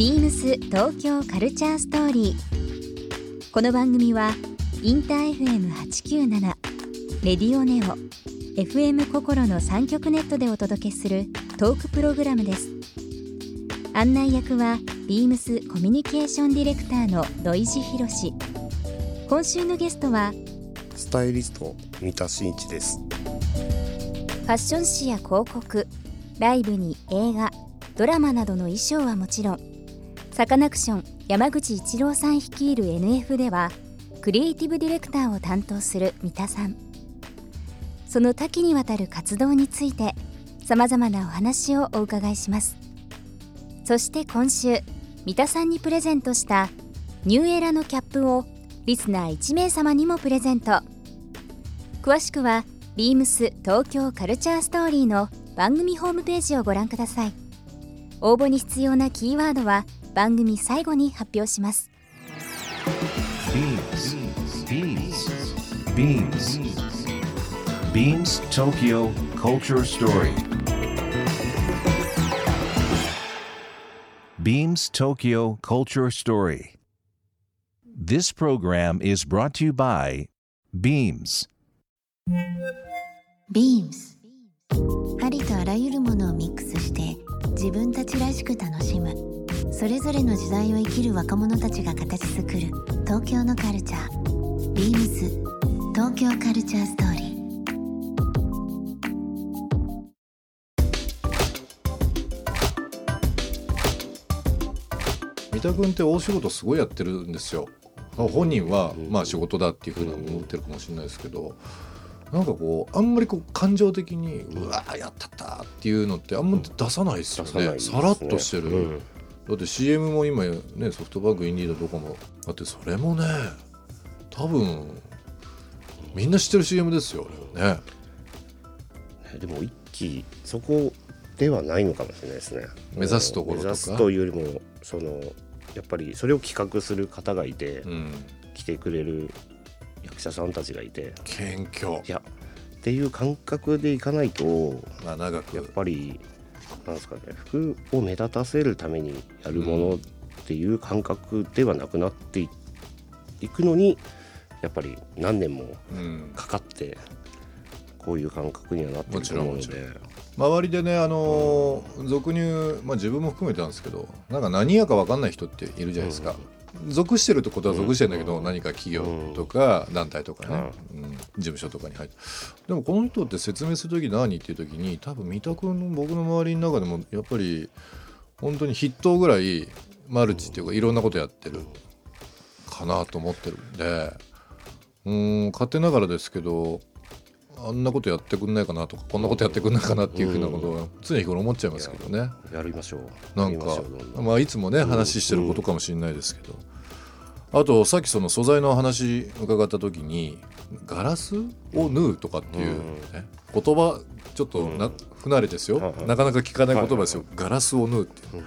ビームス東京カルチャーストーリー。この番組はインター FM897 レディオネオ FM 心の3極ネットでお届けするトークプログラムです。案内役はビームスコミュニケーションディレクターの土井博志今週のゲストはスタイリスト三田真一です。ファッション誌や広告ライブに映画ドラマなどの衣装はもちろんサカナクション山口一郎さん率いる NF ではクリエイティブディレクターを担当する三田さん。その多岐にわたる活動についてさまざまなお話をお伺いします。そして今週三田さんにプレゼントしたニューエラのキャップをリスナー1名様にもプレゼント。詳しくはビームス東京カルチャーストーリーの番組ホームページをご覧ください。応募に必要なキーワードは番組最後に発表します BeamsBeamsBeams Beams Tokyo Culture Story Beams Tokyo Culture Story This program is brought to you by Beams ビームスありとあらゆるものをミックスして自分たちらしく楽しむ。それぞれの時代を生きる若者たちが形作る。東京のカルチャー。ビームス東京カルチャーストーリー。三田君って大仕事すごいやってるんですよ。本人はまあ仕事だっていうふうに思ってるかもしれないですけどなんかこうあんまりこう感情的にうわーやったったっていうのってあんまり出さないですよね,、出さらっとしてる、うん。だって CM も今ねソフトバンクインディードとかもだってそれもね多分みんな知ってる CM ですよね。ねでも一期そこではないのかもしれないですね。目指すところとか。目指すというよりもそのやっぱりそれを企画する方がいて、うん。来てくれる役者さんたちがいて。謙虚。いやっていう感覚でいかないとまあ長く。やっぱりなんですかね服を目立たせるためにやるものっていう感覚ではなくなっていいくのにやっぱり何年もうん。かかってこういう感覚にはなってると思うので。周りでねあのー俗入、まあ、自分も含めてなんですけどなんか何やか分かんない人っているじゃないですか、属してるってことは属してるんだけど、何か企業とか団体とかね、うん。事務所とかに入って。でもこの人って説明する時何っていう時に多分三田君の僕の周りの中でもやっぱり本当に筆頭ぐらいマルチっていうかいろんなことやってるかなと思ってるんでうん勝手ながらですけどあんなことやってくんないかなとかこんなことやってくんないかなっていうふうなことは常日頃思っちゃいますけどね。やりましょう。なんかまあいつもね話してることかもしれないですけど。あとさっきその素材の話伺った時にガラスを縫うとかっていう、ね言葉ちょっとな不慣れですよ、なかなか聞かない言葉ですよ、はいガラスを縫うっていう、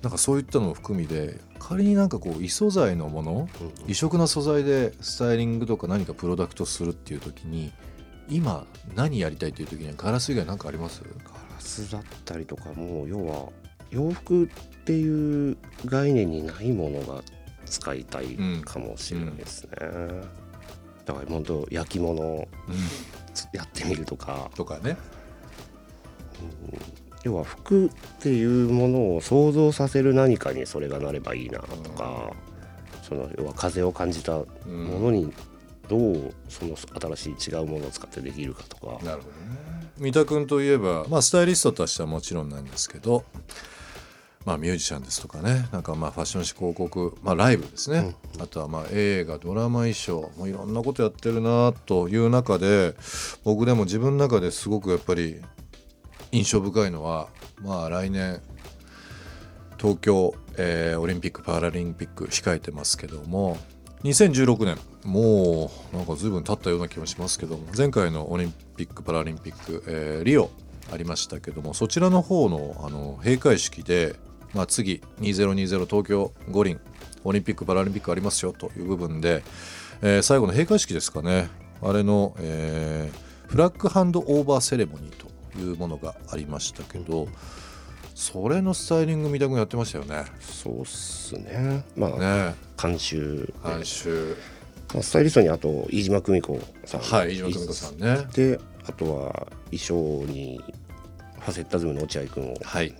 なんかそういったのも含みで仮になんかこう異素材のもの、異色な素材でスタイリングとか何かプロダクトするっていう時に今何やりたいっていう時にはガラス以外何かあります？ガラスだったりとかもう要は洋服っていう概念にないものが使いたいかもしれないですね、だから本当焼き物をやってみるとか。とかね。要は服っていうものを想像させる何かにそれがなればいいなとか、その要は風を感じたものにどうその新しい違うものを使ってできるかとか、なるほどね。三田君といえば、まあ、スタイリストとしてはもちろんなんですけど、まあ、ミュージシャンですとかね。なんかまあファッション誌広告、まあ、ライブですね、あとはまあ映画ドラマ衣装もういろんなことやってるなという中で僕でも自分の中ですごくやっぱり印象深いのはまあ来年東京、えーオリンピック・パラリンピック控えてますけども2016年。もうなんか随分経ったような気もしますけども。前回のオリンピック・パラリンピック、えーリオありましたけども。そちらの方のあの閉会式で、まあ、次2020東京五輪オリンピック・パラリンピックありますよという部分で、えー最後の閉会式ですかね。あれの、えーフラッグハンドオーバーセレモニーというものがありましたけど、それのスタイリング三田君やってましたよね。そうっすね。まあね監修監修。まあ、スタイリストにあと飯島久美子さんはい飯島久美子さんね。であとは衣装にファセッタズムの落合君をはい、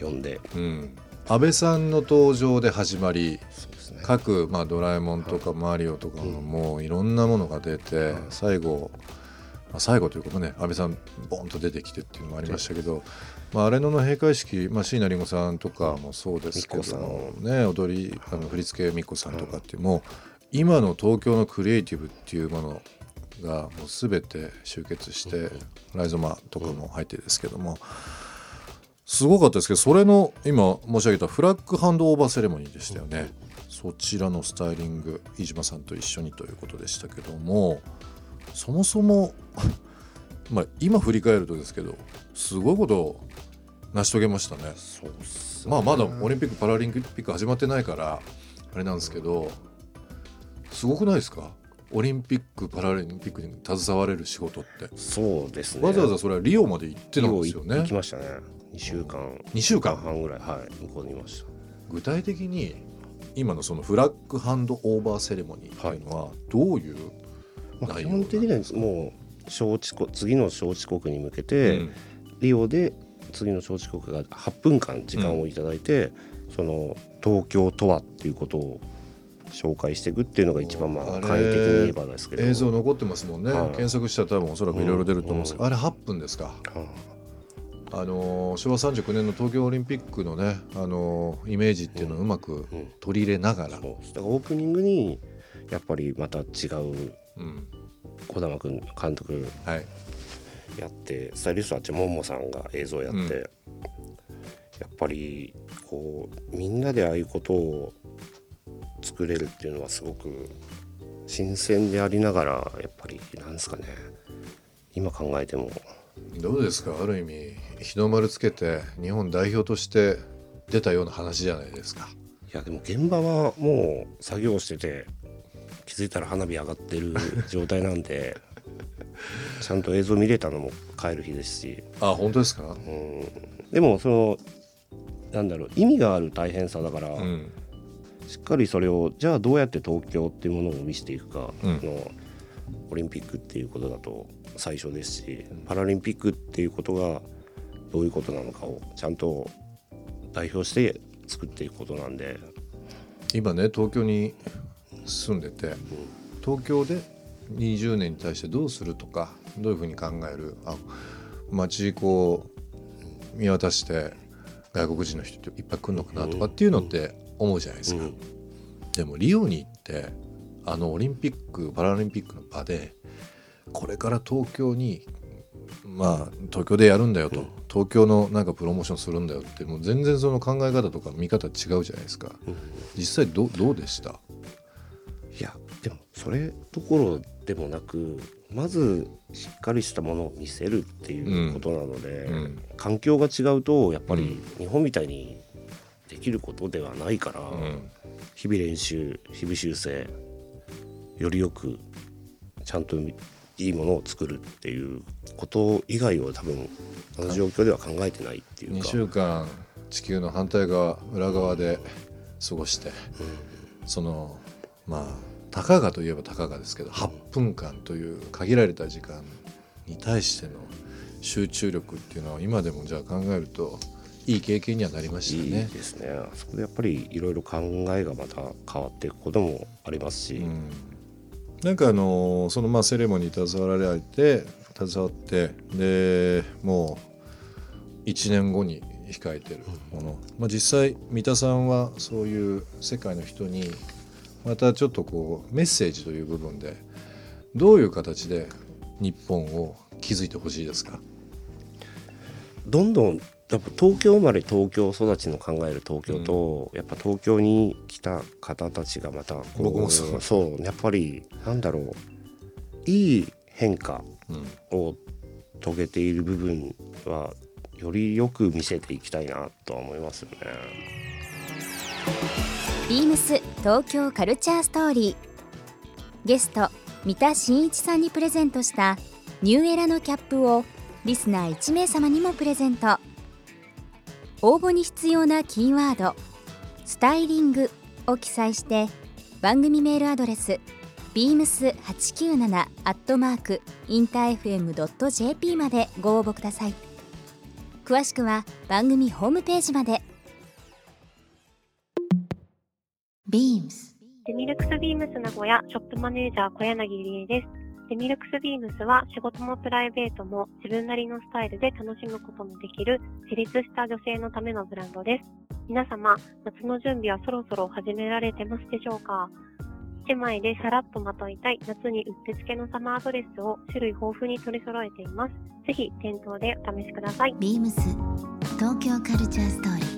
呼んで、うん、安倍さんの登場で始まりそうですね。各、まあ、ドラえもんとかマリオとかのもういろんなものが出て、最後、まあ、最後ということね安倍さんボンと出てきてっていうのもありましたけど、まあ、あれのの閉会式、まあ、椎名林檎さんとかもそうですけどね踊りあの振り付けみっこさんとかってもう今の東京のクリエイティブっていうものがもう全て集結してライゾマとかも入ってですけども。すごかったですけどそれの今申し上げたフラッグハンドオーバーセレモニーでしたよね、そちらのスタイリング飯島さんと一緒にということでしたけどもそもそも まあ今振り返るとですけどすごいことを成し遂げましたね。そうっすね。まあまだオリンピック・パラリンピック始まってないからあれなんですけどすごくないですか？オリンピック・パラリンピックに携われる仕事って。そうですね。わざわざそれはリオまで行ってたんですよね。行きましたね。2週間。2週間。半ぐらい。はい。向こうにいました。具体的に今のそのフラッグハンドオーバーセレモニーというのはどういうまあ、基本的にはもう招致国次の招致国に向けて、うん。リオで次の招致国が8分間時間をいただいて、その東京とはっていうことを紹介していくっていうのが一番まあ簡易的に言えばですけど。映像残ってますもんね、はい。検索したら多分おそらくいろいろ出ると思うんです。けど、あれ8分ですか。はあのー昭和39年の東京オリンピックのね、あのーイメージっていうのをうまくうん。取り入れながら、あそうだからオープニングにやっぱりまた違ううん。児玉君監督はい、やってスタイリストはあっちももさんが映像やって、うん。やっぱりこうみんなでああいうことを作れるっていうのはすごく新鮮でありながらやっぱりなんですかね。今考えても。どうですか？ある意味日の丸つけて日本代表として出たような話じゃないですか。いやでも現場はもう作業してて気づいたら花火上がってる状態なんで ちゃんと映像見れたのも帰る日ですし、あ本当ですか、うん、でもそのなんだろう意味がある大変さだから、うん。しっかりそれをじゃあどうやって東京っていうものを見せていくかうん。の、オリンピックっていうことだと最初ですしパラリンピックっていうことがどういうことなのかをちゃんと代表して作っていくことなんで、今ね東京に住んでて東京で20年に対してどうするとかどういうふうに考えるあ街こう見渡して外国人の人っていっぱい来るのかなとかっていうのって思うじゃないですか、うん。でもリオに行ってあのオリンピック・パラリンピックの場でこれから東京にまあ東京でやるんだよと、東京のなんかプロモーションするんだよってもう全然その考え方とか見方違うじゃないですか。実際どうどうでした？いやでもそれどころでもなくまずしっかりしたものを見せるっていうことなので、うん。環境が違うとやっぱり日本みたいにできることではないから、うん。日々練習日々修正よりよくちゃんといいものを作るっていうこと以外を多分あの状況では考えてないっていう2か週間地球の反対側裏側で過ごして、そのまあたかがといえばたかがですけど8分間という限られた時間に対しての集中力っていうのは今でもじゃあ考えるといい経験にはなりましたいいね。ですね。そこでやっぱりいろいろ考えがまた変わっていくこともありますし、うん。なんかあのそのまあセレモニーに携わられて携わってでもう1年後に控えてるもの、まあ、実際三田さんはそういう世界の人にまたちょっとこうメッセージという部分でどういう形で日本を築いてほしいですか？どんどんやっぱ東京生まれ東京育ちの考える東京と、やっぱ東京に来た方たちがまたこう僕もそうそうやっぱりなんだろういい変化うんを遂げている部分はよりよく見せていきたいなとは思いますよね。ビームス東京カルチャーストーリー。ゲスト三田真一さんにプレゼントしたニューエラのキャップをリスナー1名様にもプレゼント。応募に必要なキーワード「スタイリング」を記載して番組メールアドレス beams897-intafm.jp までご応募ください。詳しくは番組ホームページまで。Beams デミルクスビームス名古屋ショップマネージャー小柳理恵です。デミルクスビームスは仕事もプライベートも自分なりのスタイルで楽しむことのできる自立した女性のためのブランドです。皆様、夏の準備はそろそろ始められてますでしょうか？1枚でさらっとまといたい夏にうってつけのサマードレスを種類豊富に取り揃えています。ぜひ店頭でお試しください。beams 東京カルチャーストーリー